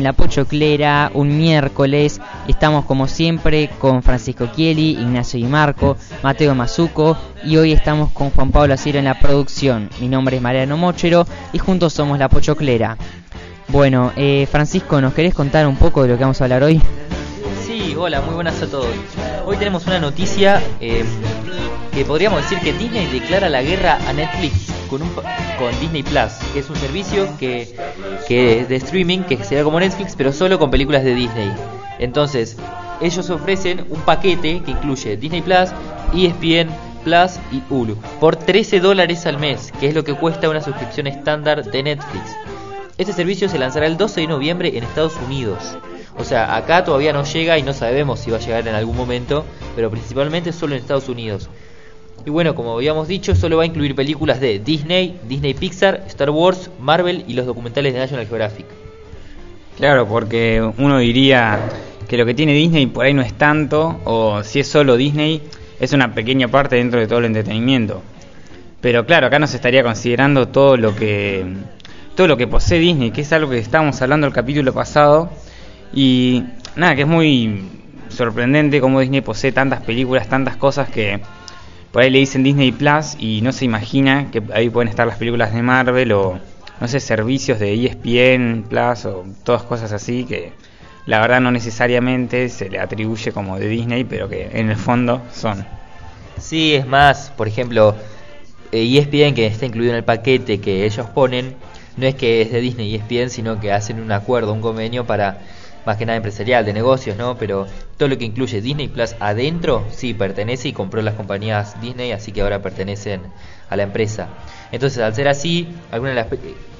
en la Pochoclera, un miércoles. Estamos como siempre con Francisco Chieli, Ignacio y Marco, Mateo Mazuco y hoy estamos con Juan Pablo Asiro en la producción. Mi nombre es Mariano Mochero y juntos somos la Pochoclera. Bueno, eh, Francisco, ¿nos querés contar un poco de lo que vamos a hablar hoy? Sí, hola, muy buenas a todos. Hoy tenemos una noticia eh, que podríamos decir que Disney declara la guerra a Netflix con, un, con Disney Plus, que es un servicio que, que es de streaming, que sería como Netflix, pero solo con películas de Disney. Entonces, ellos ofrecen un paquete que incluye Disney Plus, ESPN Plus y Hulu por 13 dólares al mes, que es lo que cuesta una suscripción estándar de Netflix. Este servicio se lanzará el 12 de noviembre en Estados Unidos. O sea, acá todavía no llega y no sabemos si va a llegar en algún momento, pero principalmente solo en Estados Unidos. Y bueno, como habíamos dicho, solo va a incluir películas de Disney, Disney Pixar, Star Wars, Marvel y los documentales de National Geographic. Claro, porque uno diría que lo que tiene Disney por ahí no es tanto, o si es solo Disney, es una pequeña parte dentro de todo el entretenimiento. Pero claro, acá nos estaría considerando todo lo que todo lo que posee Disney, que es algo que estábamos hablando el capítulo pasado y nada, que es muy sorprendente cómo Disney posee tantas películas, tantas cosas que por ahí le dicen Disney Plus y no se imagina que ahí pueden estar las películas de Marvel o no sé, servicios de ESPN Plus o todas cosas así que la verdad no necesariamente se le atribuye como de Disney, pero que en el fondo son. Sí, es más, por ejemplo, ESPN que está incluido en el paquete que ellos ponen, no es que es de Disney ESPN, sino que hacen un acuerdo, un convenio para más que nada empresarial, de negocios, ¿no? Pero todo lo que incluye Disney Plus adentro, sí, pertenece y compró las compañías Disney, así que ahora pertenecen a la empresa. Entonces, al ser así, algunas de las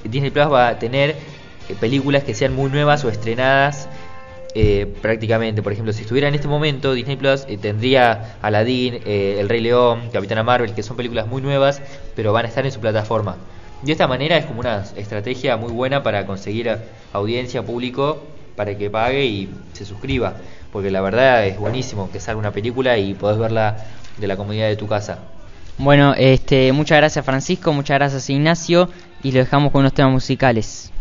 Disney Plus va a tener eh, películas que sean muy nuevas o estrenadas eh, prácticamente. Por ejemplo, si estuviera en este momento, Disney Plus eh, tendría Aladdin, El Rey León, Capitana Marvel, que son películas muy nuevas, pero van a estar en su plataforma. De esta manera es como una estrategia muy buena para conseguir audiencia, público para que pague y se suscriba. Porque la verdad es buenísimo que salga una película y podés verla de la comodidad de tu casa. Bueno, este, muchas gracias Francisco, muchas gracias Ignacio y lo dejamos con unos temas musicales.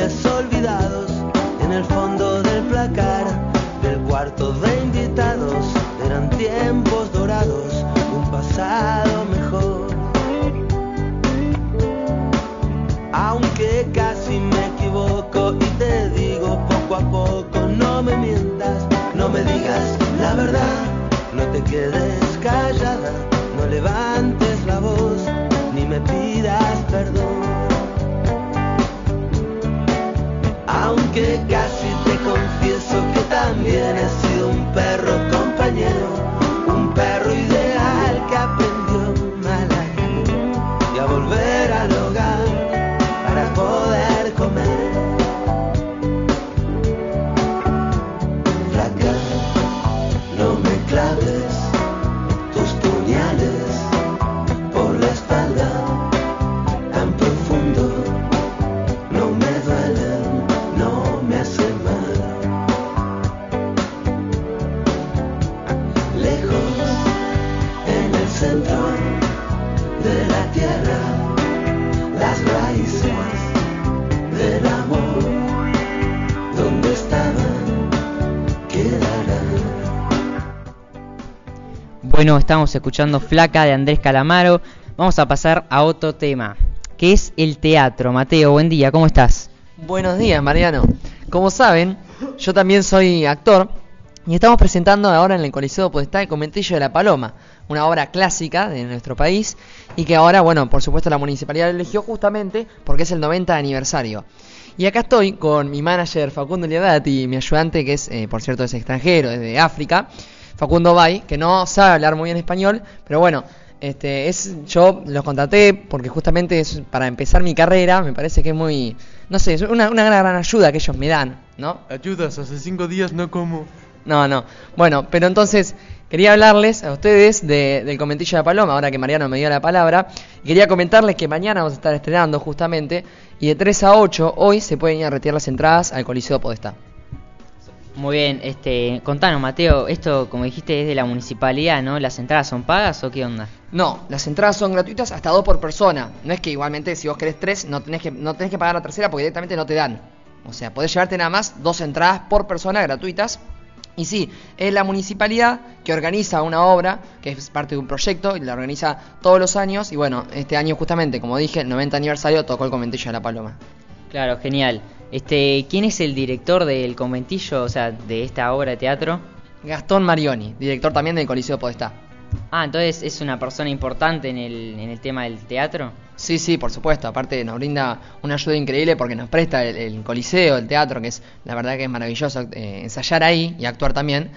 de sol. Estamos escuchando Flaca de Andrés Calamaro. Vamos a pasar a otro tema, que es el teatro. Mateo, buen día, ¿cómo estás? Buenos días, Mariano. Como saben, yo también soy actor y estamos presentando ahora en el Coliseo Podestá el Comentillo de la Paloma, una obra clásica de nuestro país y que ahora, bueno, por supuesto la municipalidad eligió justamente porque es el 90 aniversario. Y acá estoy con mi manager Facundo Liadati mi ayudante que es, eh, por cierto, es extranjero, es de África, Facundo Bay, que no sabe hablar muy bien español, pero bueno, este, es, yo los contraté porque justamente es para empezar mi carrera, me parece que es muy, no sé, es una, una gran ayuda que ellos me dan, ¿no? Ayudas, hace cinco días no como. No, no. Bueno, pero entonces quería hablarles a ustedes de- del Comentillo de Paloma, ahora que Mariano me dio la palabra. Y quería comentarles que mañana vamos a estar estrenando justamente. Y de 3 a 8 hoy se pueden ir a retirar las entradas al Coliseo Podestá. Muy bien, este, contanos, Mateo, esto, como dijiste, es de la municipalidad, ¿no? ¿Las entradas son pagas o qué onda? No, las entradas son gratuitas hasta dos por persona. No es que igualmente si vos querés tres no tenés que, no tenés que pagar la tercera porque directamente no te dan. O sea, podés llevarte nada más dos entradas por persona gratuitas. Y sí, es la municipalidad que organiza una obra, que es parte de un proyecto, y la organiza todos los años. Y bueno, este año justamente, como dije, el 90 aniversario tocó el conventillo de la Paloma. Claro, genial. Este, ¿quién es el director del conventillo, o sea, de esta obra de teatro? Gastón Marioni, director también del Coliseo Podestá. Ah, entonces es una persona importante en el, en el tema del teatro. Sí, sí, por supuesto. Aparte nos brinda una ayuda increíble porque nos presta el, el coliseo, el teatro, que es la verdad que es maravilloso eh, ensayar ahí y actuar también.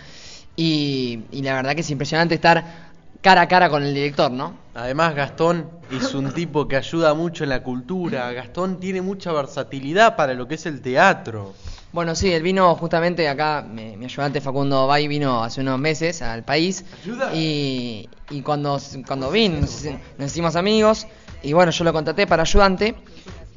Y, y la verdad que es impresionante estar cara a cara con el director, ¿no? Además, Gastón es un tipo que ayuda mucho en la cultura. Gastón tiene mucha versatilidad para lo que es el teatro. Bueno, sí, él vino justamente acá, mi, mi ayudante Facundo Bay vino hace unos meses al país. Ayuda. Y, y cuando, cuando vino, nos, nos hicimos amigos. Y bueno, yo lo contraté para ayudante.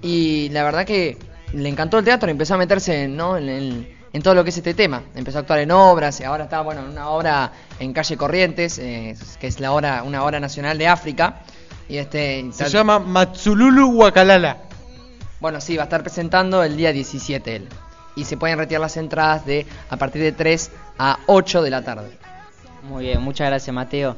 Y la verdad que le encantó el teatro y empezó a meterse ¿no? en, en- en todo lo que es este tema. Empezó a actuar en obras y ahora está bueno, en una obra en calle Corrientes, eh, que es la obra, una obra nacional de África. Y este Se llama Matsululu Wakalala. bueno, sí, va a estar presentando el día 17 él. Y se pueden retirar las entradas de a partir de 3 a 8 de la tarde. Muy bien, muchas gracias, Mateo.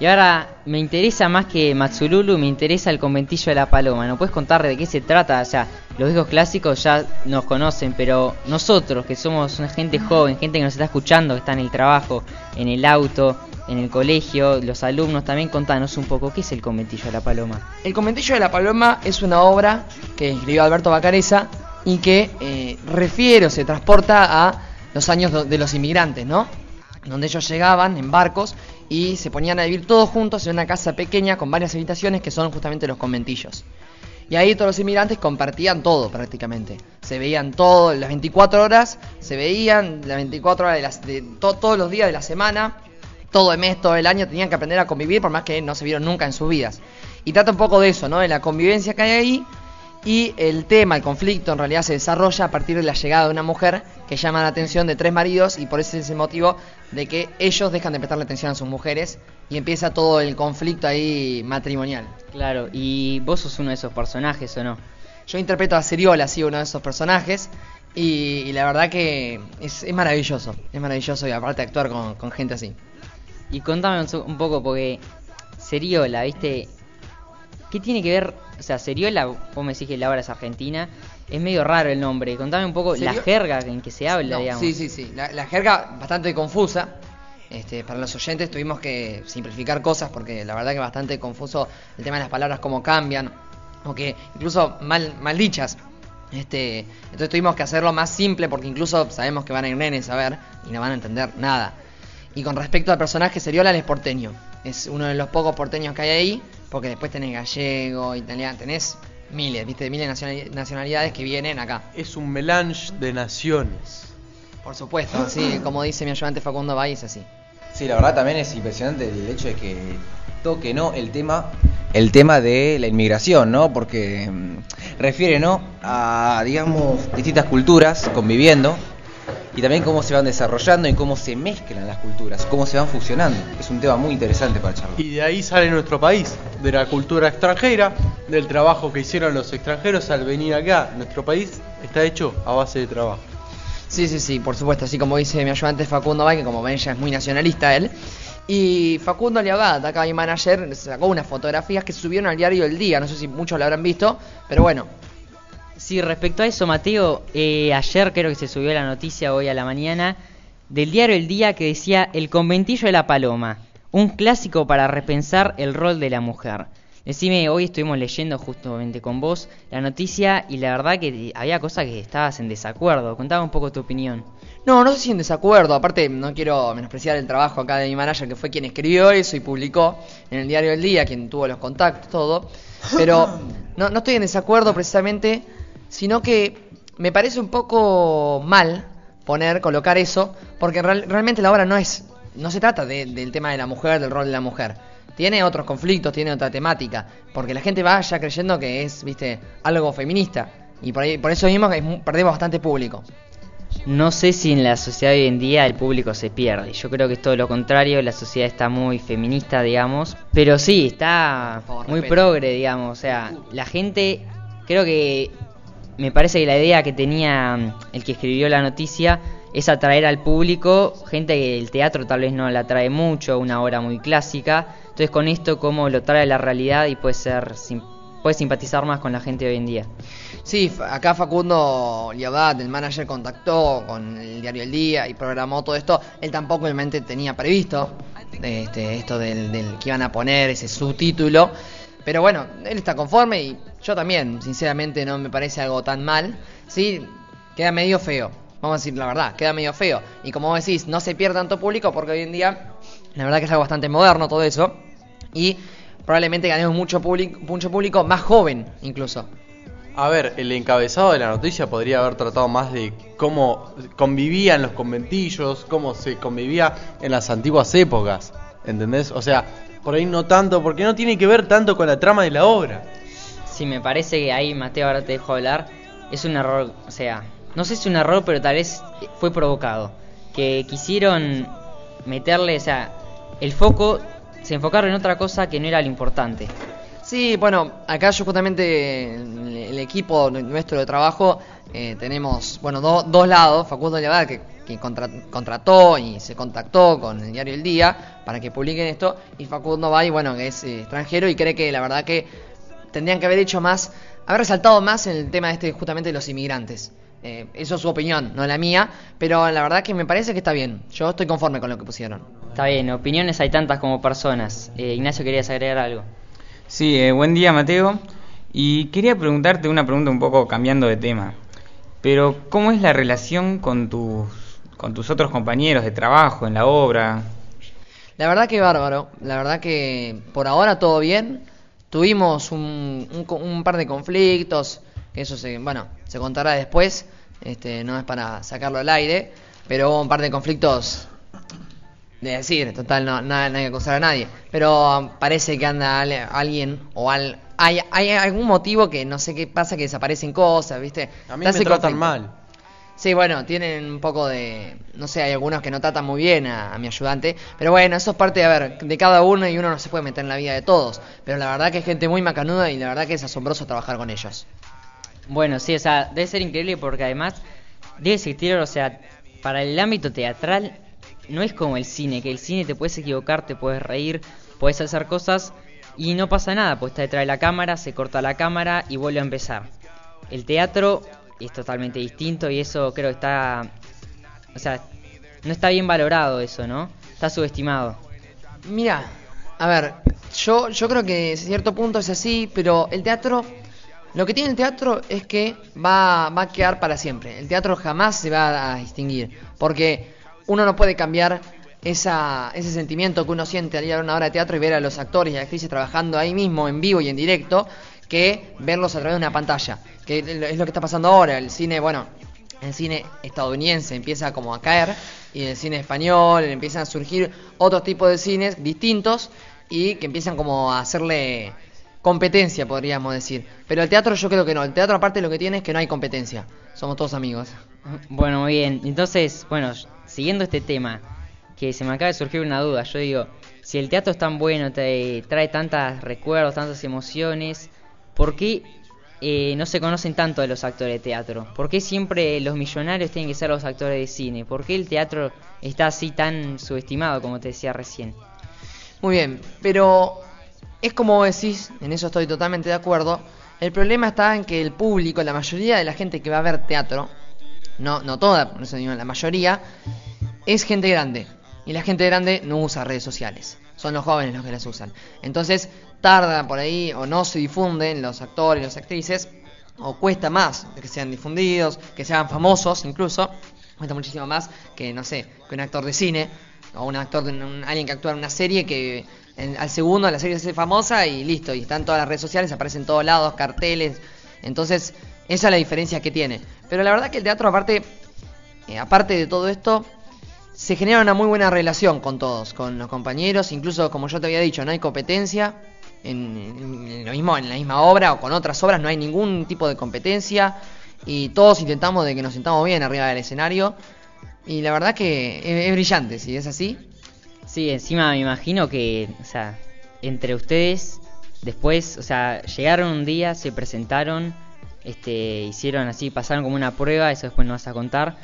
Y ahora me interesa más que Matsululu, me interesa el conventillo de la Paloma. ¿No puedes contar de qué se trata? Sea, los viejos clásicos ya nos conocen, pero nosotros, que somos una gente joven, gente que nos está escuchando, que está en el trabajo, en el auto, en el colegio, los alumnos, también contanos un poco qué es el conventillo de la Paloma. El Conventillo de la Paloma es una obra que escribió Alberto Bacareza y que eh, refiere se transporta a los años de los inmigrantes, ¿no? Donde ellos llegaban en barcos y se ponían a vivir todos juntos en una casa pequeña con varias habitaciones que son justamente los conventillos. Y ahí todos los inmigrantes compartían todo prácticamente. Se veían todo, las 24 horas, se veían las 24 horas de, las, de to- todos los días de la semana, todo el mes, todo el año, tenían que aprender a convivir por más que no se vieron nunca en sus vidas. Y trata un poco de eso, ¿no? De la convivencia que hay ahí. Y el tema, el conflicto, en realidad se desarrolla a partir de la llegada de una mujer que llama la atención de tres maridos y por ese es el motivo de que ellos dejan de prestarle atención a sus mujeres y empieza todo el conflicto ahí matrimonial. Claro, y vos sos uno de esos personajes, ¿o no? Yo interpreto a Seriola, sí, uno de esos personajes. Y, y la verdad que es, es maravilloso. Es maravilloso y aparte actuar con, con gente así. Y contame un, un poco, porque Seriola, ¿viste? ¿Qué tiene que ver? O sea, Seriola, vos me decís que la obra es argentina, es medio raro el nombre. Contame un poco la jerga en que se habla, No, digamos. Sí, sí, sí. La, la jerga bastante confusa. Este, para los oyentes tuvimos que simplificar cosas porque la verdad que es bastante confuso el tema de las palabras, cómo cambian, o que incluso mal, mal dichas. Este, entonces tuvimos que hacerlo más simple porque incluso sabemos que van a ir nenes a ver y no van a entender nada. Y con respecto al personaje, Seriola es porteño. Es uno de los pocos porteños que hay ahí, porque después tenés gallego, italiano, tenés miles, viste, miles de nacionali- nacionalidades que vienen acá. Es un melange de naciones. Por supuesto, así como dice mi ayudante Facundo Bay, es así. Sí, la verdad también es impresionante el hecho de que toque no el tema el tema de la inmigración, ¿no? Porque mm, refiere, ¿no? a digamos distintas culturas conviviendo y también cómo se van desarrollando y cómo se mezclan las culturas, cómo se van fusionando. Es un tema muy interesante para charlar. Y de ahí sale nuestro país, de la cultura extranjera, del trabajo que hicieron los extranjeros al venir acá. Nuestro país está hecho a base de trabajo. Sí, sí, sí, por supuesto, así como dice mi ayudante Facundo Bay, que como ven ya es muy nacionalista él. Y Facundo Liabat, acá mi manager, sacó unas fotografías que subieron al diario El Día, no sé si muchos lo habrán visto, pero bueno, Sí, respecto a eso, Mateo, eh, ayer creo que se subió la noticia hoy a la mañana del diario El Día que decía El conventillo de la paloma, un clásico para repensar el rol de la mujer. Decime, hoy estuvimos leyendo justamente con vos la noticia y la verdad que había cosas que estabas en desacuerdo. Contaba un poco tu opinión. No, no sé si en desacuerdo. Aparte, no quiero menospreciar el trabajo acá de mi manager, que fue quien escribió eso y publicó en el diario del día, quien tuvo los contactos, todo. Pero no, no estoy en desacuerdo precisamente, sino que me parece un poco mal poner, colocar eso, porque real- realmente la obra no es, no se trata de- del tema de la mujer, del rol de la mujer. Tiene otros conflictos, tiene otra temática, porque la gente va ya creyendo que es, viste, algo feminista. Y por, ahí, por eso mismo perdemos bastante público. No sé si en la sociedad de hoy en día el público se pierde. Yo creo que es todo lo contrario. La sociedad está muy feminista, digamos. Pero sí, está favor, muy respeto. progre, digamos. O sea, la gente. Creo que. Me parece que la idea que tenía el que escribió la noticia es atraer al público gente que el teatro tal vez no la atrae mucho, una obra muy clásica. Entonces, con esto, como lo trae a la realidad y puede ser. puede simpatizar más con la gente de hoy en día. Sí, acá Facundo Liabat, el manager, contactó con el diario El Día y programó todo esto. Él tampoco obviamente tenía previsto este, esto del, del que iban a poner, ese subtítulo. Pero bueno, él está conforme y yo también, sinceramente no me parece algo tan mal. Sí, queda medio feo, vamos a decir la verdad, queda medio feo. Y como vos decís, no se pierde tanto público porque hoy en día, la verdad que es algo bastante moderno todo eso. Y probablemente ganemos mucho público, mucho público más joven incluso. A ver, el encabezado de la noticia podría haber tratado más de cómo convivían los conventillos, cómo se convivía en las antiguas épocas, ¿entendés? O sea, por ahí no tanto, porque no tiene que ver tanto con la trama de la obra. Sí, me parece que ahí, Mateo, ahora te dejo hablar. Es un error, o sea, no sé si un error, pero tal vez fue provocado. Que quisieron meterle, o sea, el foco, se enfocaron en otra cosa que no era lo importante. Sí, bueno, acá yo justamente el, equipo nuestro de trabajo eh, tenemos, bueno, do- dos lados. Facundo Llavada que, que contra- contrató y se contactó con el diario El Día para que publiquen esto. Y Facundo Bay, bueno, que es eh, extranjero y cree que la verdad que tendrían que haber hecho más, haber resaltado más en el tema este justamente de los inmigrantes. Eh, eso es su opinión, no la mía, pero la verdad que me parece que está bien. Yo estoy conforme con lo que pusieron. Está bien, opiniones hay tantas como personas. Eh, Ignacio, ¿querías agregar algo? Sí, eh, buen día Mateo. Y quería preguntarte una pregunta un poco cambiando de tema. Pero, ¿cómo es la relación con tus, con tus otros compañeros de trabajo en la obra? La verdad que bárbaro, la verdad que por ahora todo bien. Tuvimos un, un un par de conflictos, que eso se, bueno, se contará después, este, no es para sacarlo al aire, pero hubo un par de conflictos de decir, total, no, nada, hay que acusar a nadie. Pero parece que anda alguien o al, hay, hay algún motivo que no sé qué pasa, que desaparecen cosas, ¿viste? A mí me tratan mal. Sí, bueno, tienen un poco de... No sé, hay algunos que no tratan muy bien a, mi ayudante. Pero bueno, eso es parte, a ver, de cada uno y uno no se puede meter en la vida de todos. Pero la verdad que es gente muy macanuda y la verdad que es asombroso trabajar con ellos. Bueno, sí, o sea, debe ser increíble porque además debe existir, o sea, para el ámbito teatral no es como el cine, que el cine te puedes equivocar, te puedes reír, puedes hacer cosas y no pasa nada, pues está detrás de la cámara, se corta la cámara y vuelve a empezar. El teatro es totalmente distinto y eso creo que está, o sea, no está bien valorado eso, ¿no? está subestimado. Mira, a ver, yo, yo creo que en cierto punto es así, pero el teatro, lo que tiene el teatro es que va, va a quedar para siempre. El teatro jamás se va a distinguir, porque uno no puede cambiar esa, ese sentimiento que uno siente al ir a una obra de teatro y ver a los actores y actrices trabajando ahí mismo, en vivo y en directo, que verlos a través de una pantalla. Que es lo que está pasando ahora. El cine, bueno, el cine estadounidense empieza como a caer y el cine español empiezan a surgir otros tipos de cines distintos y que empiezan como a hacerle competencia, podríamos decir. Pero el teatro yo creo que no. El teatro aparte lo que tiene es que no hay competencia. Somos todos amigos. Bueno, muy bien. Entonces, bueno, siguiendo este tema, que se me acaba de surgir una duda. Yo digo, si el teatro es tan bueno, te trae tantos recuerdos, tantas emociones, ¿por qué eh, no se conocen tanto de los actores de teatro? ¿Por qué siempre los millonarios tienen que ser los actores de cine? ¿Por qué el teatro está así tan subestimado, como te decía recién? Muy bien, pero es como decís, en eso estoy totalmente de acuerdo. El problema está en que el público, la mayoría de la gente que va a ver teatro, no, no toda, por eso digo, la mayoría, es gente grande. Y la gente grande no usa redes sociales. Son los jóvenes los que las usan. Entonces tarda por ahí o no se difunden los actores, las actrices, o cuesta más que sean difundidos, que sean famosos incluso. Cuesta muchísimo más que, no sé, que un actor de cine o un actor de alguien que actúa en una serie que en- al segundo la serie se hace famosa y listo, y están todas las redes sociales, aparecen en todos lados, carteles. Entonces, esa es la diferencia que tiene. Pero la verdad que el teatro, aparte, eh, aparte de todo esto, se genera una muy buena relación con todos, con los compañeros, incluso como yo te había dicho, no hay competencia. En, lo mismo en la misma obra o con otras obras no hay ningún tipo de competencia y todos intentamos de que nos sentamos bien arriba del escenario. Y la verdad que es, es brillante si es así. Sí, encima me imagino que, o sea, entre ustedes, después, o sea, llegaron un día, se presentaron, este, hicieron así, pasaron como una prueba, eso después nos vas a contar,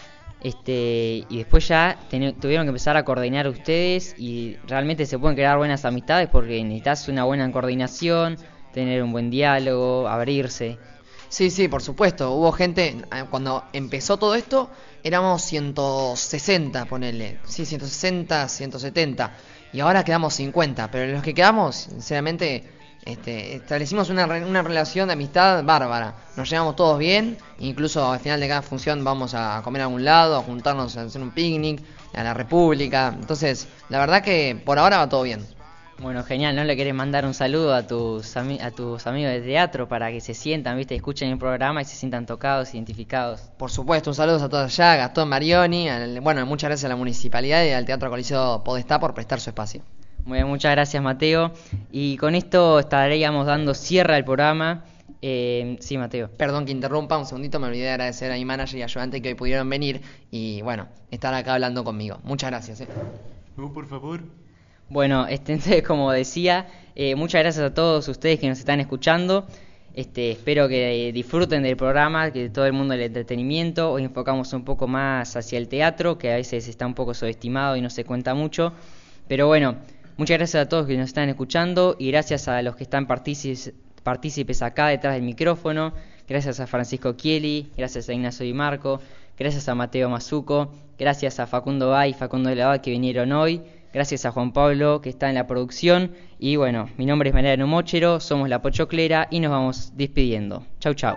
este, y después ya tuvieron que empezar a coordinar ustedes y realmente se pueden crear buenas amistades porque necesitas una buena coordinación, tener un buen diálogo, abrirse. Sí, sí, por supuesto. Hubo gente, eh, cuando empezó todo esto, éramos 160, ponele. Sí, 160, 170. Y ahora quedamos 50. Pero los que quedamos, sinceramente, este, establecimos una, re- una relación de amistad bárbara. Nos llevamos todos bien. Incluso al final de cada función vamos a comer a algún lado, a juntarnos a hacer un picnic, a la República. Entonces, la verdad que por ahora va todo bien. Bueno, genial, ¿no le querés mandar un saludo a tus, a tus amigos de teatro para que se sientan, viste, escuchen el programa y se sientan tocados, identificados? Por supuesto, un saludo a todos allá, Gastón Marioni, al- bueno, muchas gracias a la municipalidad y al Teatro Coliseo Podestá por prestar su espacio. Muy bien, muchas gracias Mateo. Y con esto estaríamos dando cierre al programa. Eh, sí, Mateo. Perdón que interrumpa, un segundito, me olvidé de agradecer a mi manager y ayudante que hoy pudieron venir y bueno, estar acá hablando conmigo. Muchas gracias. eh. No, por favor. Bueno, este, entonces, como decía, eh, muchas gracias a todos ustedes que nos están escuchando. Este, espero que eh, disfruten del programa, que todo el mundo del entretenimiento. Hoy enfocamos un poco más hacia el teatro, que a veces está un poco subestimado y no se cuenta mucho. Pero bueno, muchas gracias a todos que nos están escuchando y gracias a los que están partícipes, acá detrás del micrófono. Gracias a Francisco Chieli, gracias a Ignacio Di Marco, gracias a Mateo Mazuco, gracias a Facundo Bay y Facundo de la Val que vinieron hoy. Gracias a Juan Pablo que está en la producción. Y bueno, mi nombre es Mariano Mochero, somos La Pochoclera y nos vamos despidiendo. Chau, chau.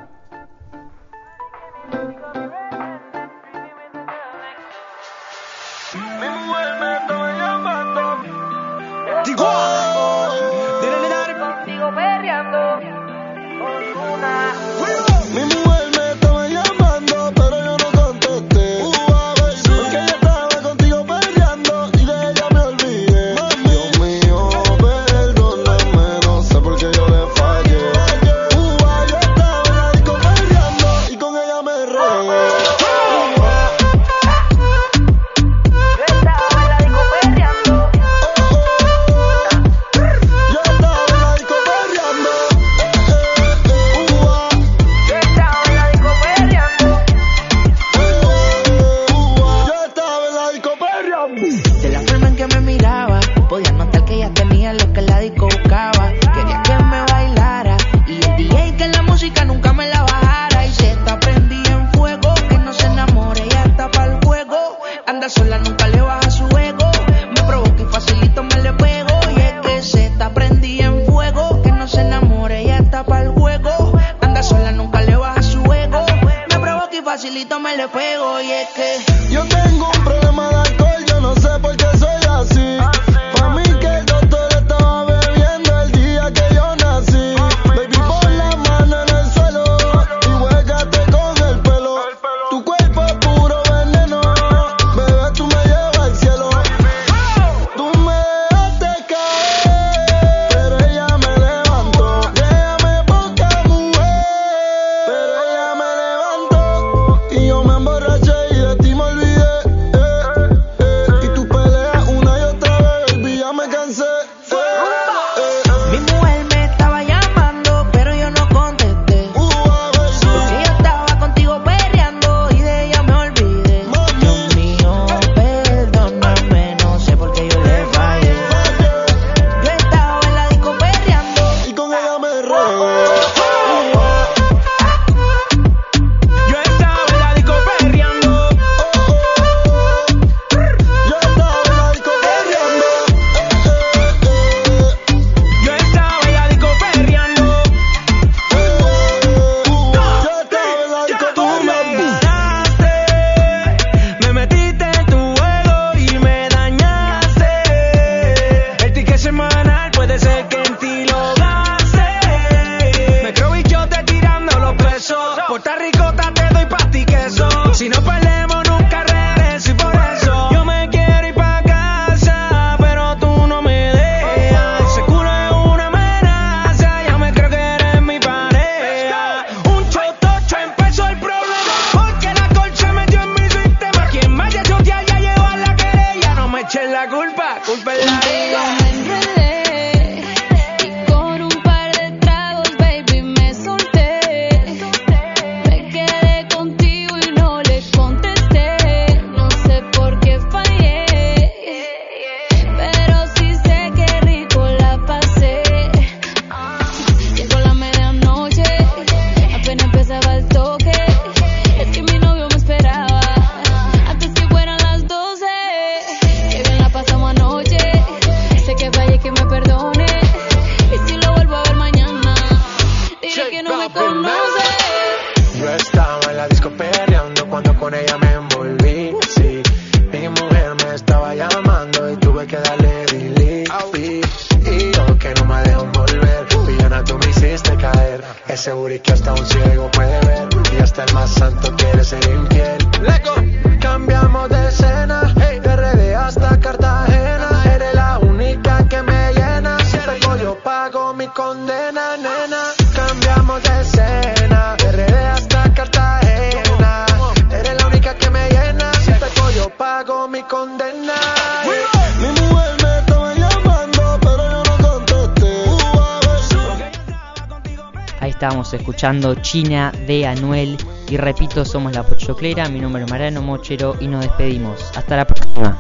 la culpa. Culpa es y tuve que darle delete. Y yo que no me dejo volver, Villana tú me hiciste caer. Ese booty que hasta un ciego puede ver y hasta el más santo quiere ser infiel. Lego. Estábamos escuchando China de Anuel y repito, somos la Pochoclera, mi nombre es Mariano Mochero y nos despedimos. Hasta la próxima.